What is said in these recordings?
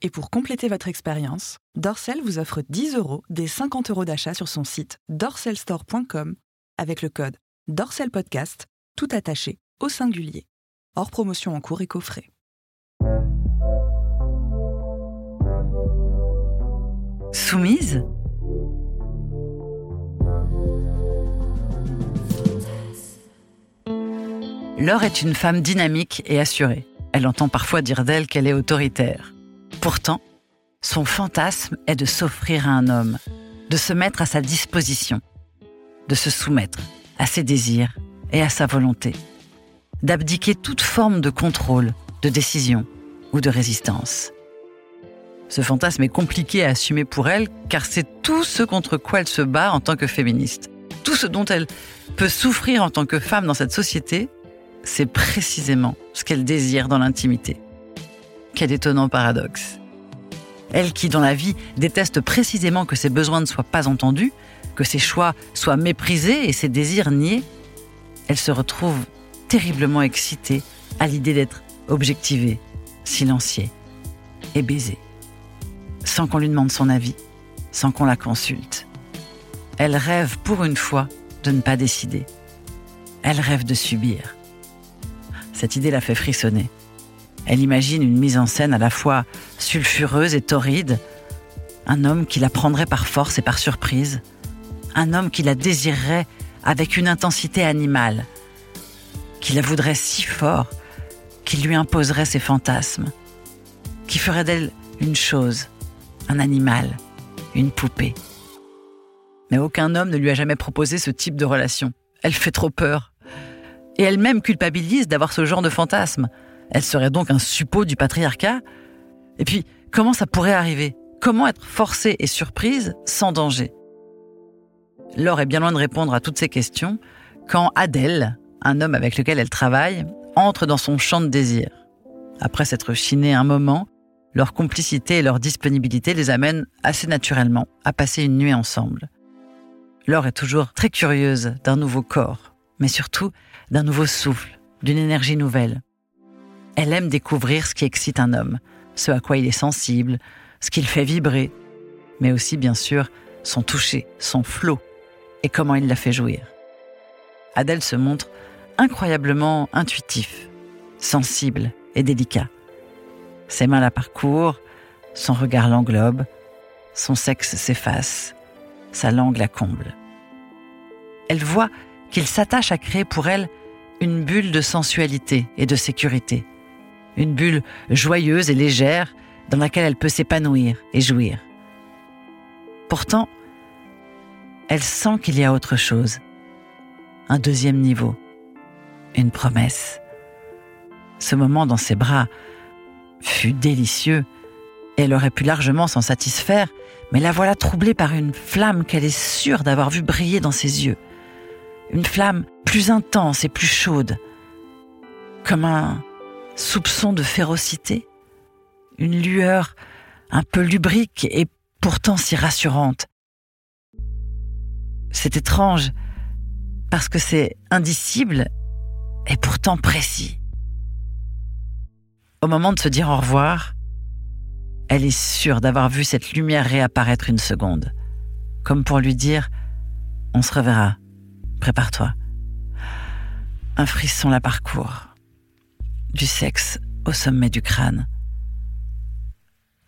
Et pour compléter votre expérience, Dorcel vous offre 10 euros des 50 euros d'achat sur son site dorcelstore.com avec le code DorcelPodcast, tout attaché au singulier. Hors promotion en cours et coffret. Soumise Laure est une femme dynamique et assurée. Elle entend parfois dire d'elle qu'elle est autoritaire. Pourtant, son fantasme est de s'offrir à un homme, de se mettre à sa disposition, de se soumettre à ses désirs et à sa volonté, d'abdiquer toute forme de contrôle, de décision ou de résistance. Ce fantasme est compliqué à assumer pour elle car c'est tout ce contre quoi elle se bat en tant que féministe. Tout ce dont elle peut souffrir en tant que femme dans cette société, c'est précisément ce qu'elle désire dans l'intimité. Quel étonnant paradoxe. Elle qui, dans la vie, déteste précisément que ses besoins ne soient pas entendus, que ses choix soient méprisés et ses désirs niés, elle se retrouve terriblement excitée à l'idée d'être objectivée, silenciée et baisée, sans qu'on lui demande son avis, sans qu'on la consulte. Elle rêve pour une fois de ne pas décider. Elle rêve de subir. Cette idée la fait frissonner. Elle imagine une mise en scène à la fois sulfureuse et torride, un homme qui la prendrait par force et par surprise, un homme qui la désirerait avec une intensité animale, qui la voudrait si fort qu'il lui imposerait ses fantasmes, qui ferait d'elle une chose, un animal, une poupée. Mais aucun homme ne lui a jamais proposé ce type de relation. Elle fait trop peur. Et elle-même culpabilise d'avoir ce genre de fantasme. Elle serait donc un suppôt du patriarcat Et puis, comment ça pourrait arriver? Comment être forcée et surprise sans danger? Laure est bien loin de répondre à toutes ces questions quand Adèle, un homme avec lequel elle travaille, entre dans son champ de désir. Après s'être chiné un moment, leur complicité et leur disponibilité les amènent assez naturellement à passer une nuit ensemble. Laure est toujours très curieuse d'un nouveau corps, mais surtout d'un nouveau souffle, d'une énergie nouvelle. Elle aime découvrir ce qui excite un homme, ce à quoi il est sensible, ce qui le fait vibrer, mais aussi bien sûr son toucher, son flot et comment il la fait jouir. Adèle se montre incroyablement intuitif, sensible et délicat. Ses mains la parcourent, son regard l'englobe, son sexe s'efface, sa langue la comble. Elle voit qu'il s'attache à créer pour elle une bulle de sensualité et de sécurité, une bulle joyeuse et légère dans laquelle elle peut s'épanouir et jouir. Pourtant, elle sent qu'il y a autre chose, un deuxième niveau, une promesse. Ce moment dans ses bras fut délicieux elle aurait pu largement s'en satisfaire, mais la voilà troublée par une flamme qu'elle est sûre d'avoir vue briller dans ses yeux. Une flamme plus intense et plus chaude, comme un, soupçon de férocité, une lueur un peu lubrique et pourtant si rassurante. C'est étrange, parce que c'est indicible et pourtant précis. Au moment de se dire au revoir, elle est sûre d'avoir vu cette lumière réapparaître une seconde, comme pour lui dire ⁇ On se reverra, prépare-toi ⁇ Un frisson la parcourt du sexe au sommet du crâne.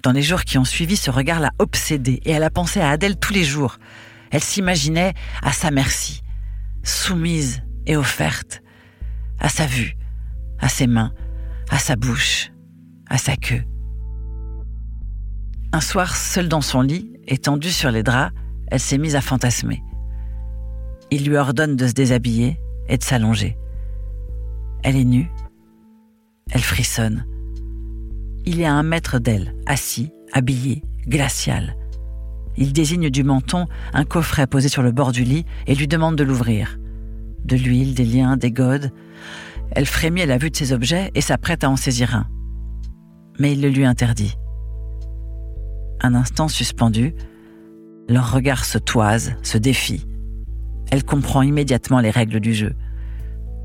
Dans les jours qui ont suivi, ce regard l'a obsédée et elle a pensé à Adèle tous les jours. Elle s'imaginait à sa merci, soumise et offerte, à sa vue, à ses mains, à sa bouche, à sa queue. Un soir, seule dans son lit, étendue sur les draps, elle s'est mise à fantasmer. Il lui ordonne de se déshabiller et de s'allonger. Elle est nue, elle frissonne. Il est à un mètre d'elle, assis, habillé, glacial. Il désigne du menton un coffret posé sur le bord du lit et lui demande de l'ouvrir. De l'huile, des liens, des godes. Elle frémit à la vue de ces objets et s'apprête à en saisir un. Mais il le lui interdit. Un instant suspendu, leur regard se toise, se défie. Elle comprend immédiatement les règles du jeu.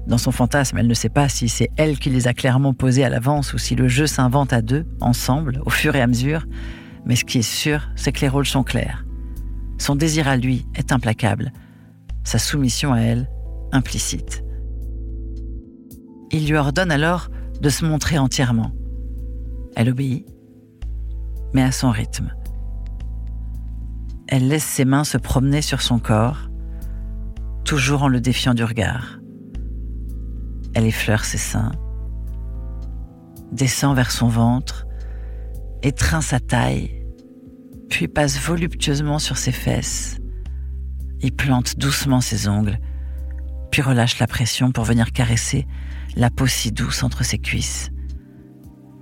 Dans son fantasme, elle ne sait pas si c'est elle qui les a clairement posés à l'avance ou si le jeu s'invente à deux, ensemble, au fur et à mesure. Mais ce qui est sûr, c'est que les rôles sont clairs. Son désir à lui est implacable, sa soumission à elle implicite. Il lui ordonne alors de se montrer entièrement. Elle obéit, mais à son rythme. Elle laisse ses mains se promener sur son corps, toujours en le défiant du regard. Elle effleure ses seins, descend vers son ventre, étreint sa taille, puis passe voluptueusement sur ses fesses. Il plante doucement ses ongles, puis relâche la pression pour venir caresser la peau si douce entre ses cuisses,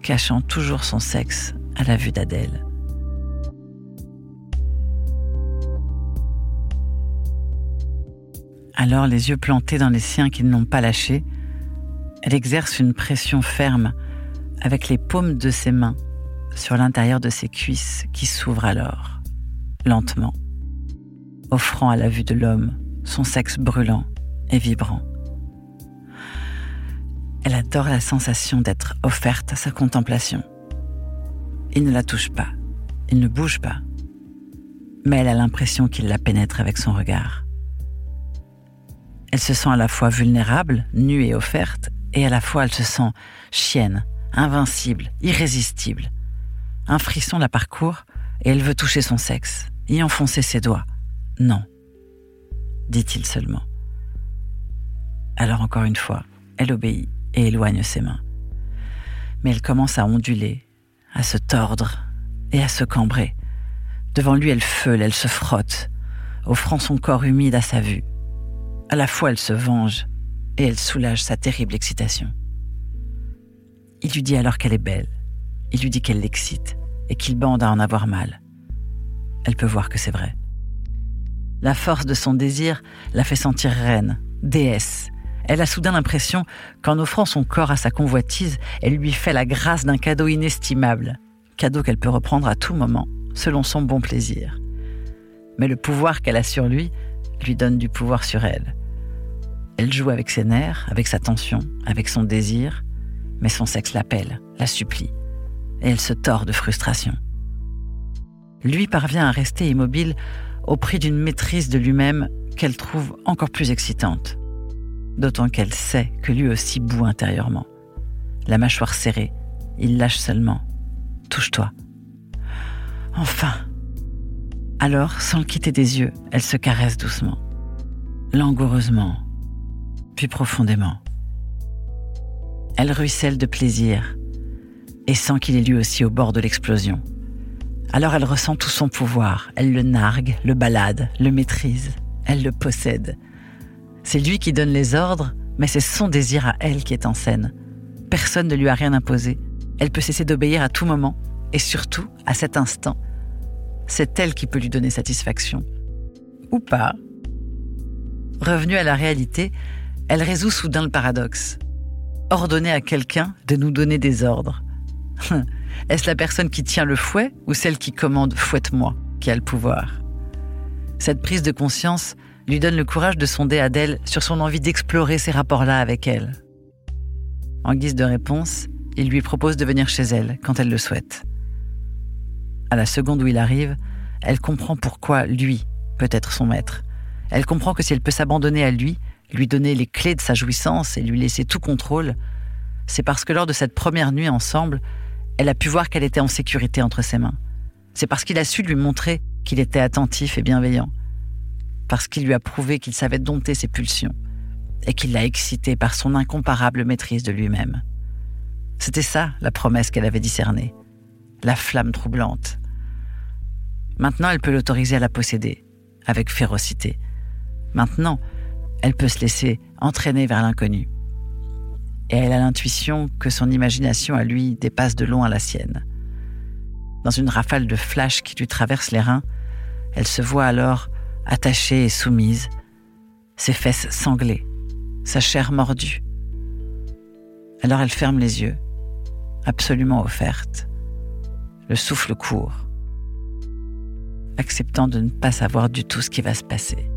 cachant toujours son sexe à la vue d'Adèle. Alors, les yeux plantés dans les siens qui ne l'ont pas lâché, elle exerce une pression ferme avec les paumes de ses mains sur l'intérieur de ses cuisses qui s'ouvrent alors, lentement, offrant à la vue de l'homme son sexe brûlant et vibrant. Elle adore la sensation d'être offerte à sa contemplation. Il ne la touche pas, il ne bouge pas, mais elle a l'impression qu'il la pénètre avec son regard. Elle se sent à la fois vulnérable, nue et offerte, et à la fois elle se sent chienne, invincible, irrésistible. Un frisson la parcourt et elle veut toucher son sexe, y enfoncer ses doigts. Non, dit-il seulement. Alors encore une fois, elle obéit et éloigne ses mains. Mais elle commence à onduler, à se tordre et à se cambrer. Devant lui, elle feule, elle se frotte, offrant son corps humide à sa vue. À la fois, elle se venge et elle soulage sa terrible excitation. Il lui dit alors qu'elle est belle. Il lui dit qu'elle l'excite et qu'il bande à en avoir mal. Elle peut voir que c'est vrai. La force de son désir la fait sentir reine, déesse. Elle a soudain l'impression qu'en offrant son corps à sa convoitise, elle lui fait la grâce d'un cadeau inestimable, cadeau qu'elle peut reprendre à tout moment, selon son bon plaisir. Mais le pouvoir qu'elle a sur lui lui donne du pouvoir sur elle. Elle joue avec ses nerfs, avec sa tension, avec son désir, mais son sexe l'appelle, la supplie, et elle se tord de frustration. Lui parvient à rester immobile au prix d'une maîtrise de lui-même qu'elle trouve encore plus excitante, d'autant qu'elle sait que lui aussi bout intérieurement. La mâchoire serrée, il lâche seulement. Touche-toi. Enfin. Alors, sans le quitter des yeux, elle se caresse doucement, langoureusement, puis profondément. Elle ruisselle de plaisir et sent qu'il est lui aussi au bord de l'explosion. Alors elle ressent tout son pouvoir, elle le nargue, le balade, le maîtrise, elle le possède. C'est lui qui donne les ordres, mais c'est son désir à elle qui est en scène. Personne ne lui a rien imposé. Elle peut cesser d'obéir à tout moment, et surtout à cet instant. C'est elle qui peut lui donner satisfaction. Ou pas. Revenue à la réalité, elle résout soudain le paradoxe. Ordonner à quelqu'un de nous donner des ordres. Est-ce la personne qui tient le fouet ou celle qui commande fouette-moi qui a le pouvoir? Cette prise de conscience lui donne le courage de sonder Adèle sur son envie d'explorer ces rapports-là avec elle. En guise de réponse, il lui propose de venir chez elle quand elle le souhaite. À la seconde où il arrive, elle comprend pourquoi lui peut être son maître. Elle comprend que si elle peut s'abandonner à lui, lui donner les clés de sa jouissance et lui laisser tout contrôle, c'est parce que lors de cette première nuit ensemble, elle a pu voir qu'elle était en sécurité entre ses mains. C'est parce qu'il a su lui montrer qu'il était attentif et bienveillant. Parce qu'il lui a prouvé qu'il savait dompter ses pulsions et qu'il l'a excité par son incomparable maîtrise de lui-même. C'était ça la promesse qu'elle avait discernée, la flamme troublante. Maintenant, elle peut l'autoriser à la posséder, avec férocité. Maintenant, elle peut se laisser entraîner vers l'inconnu. Et elle a l'intuition que son imagination à lui dépasse de loin la sienne. Dans une rafale de flash qui lui traverse les reins, elle se voit alors attachée et soumise, ses fesses sanglées, sa chair mordue. Alors elle ferme les yeux, absolument offerte, le souffle court, acceptant de ne pas savoir du tout ce qui va se passer.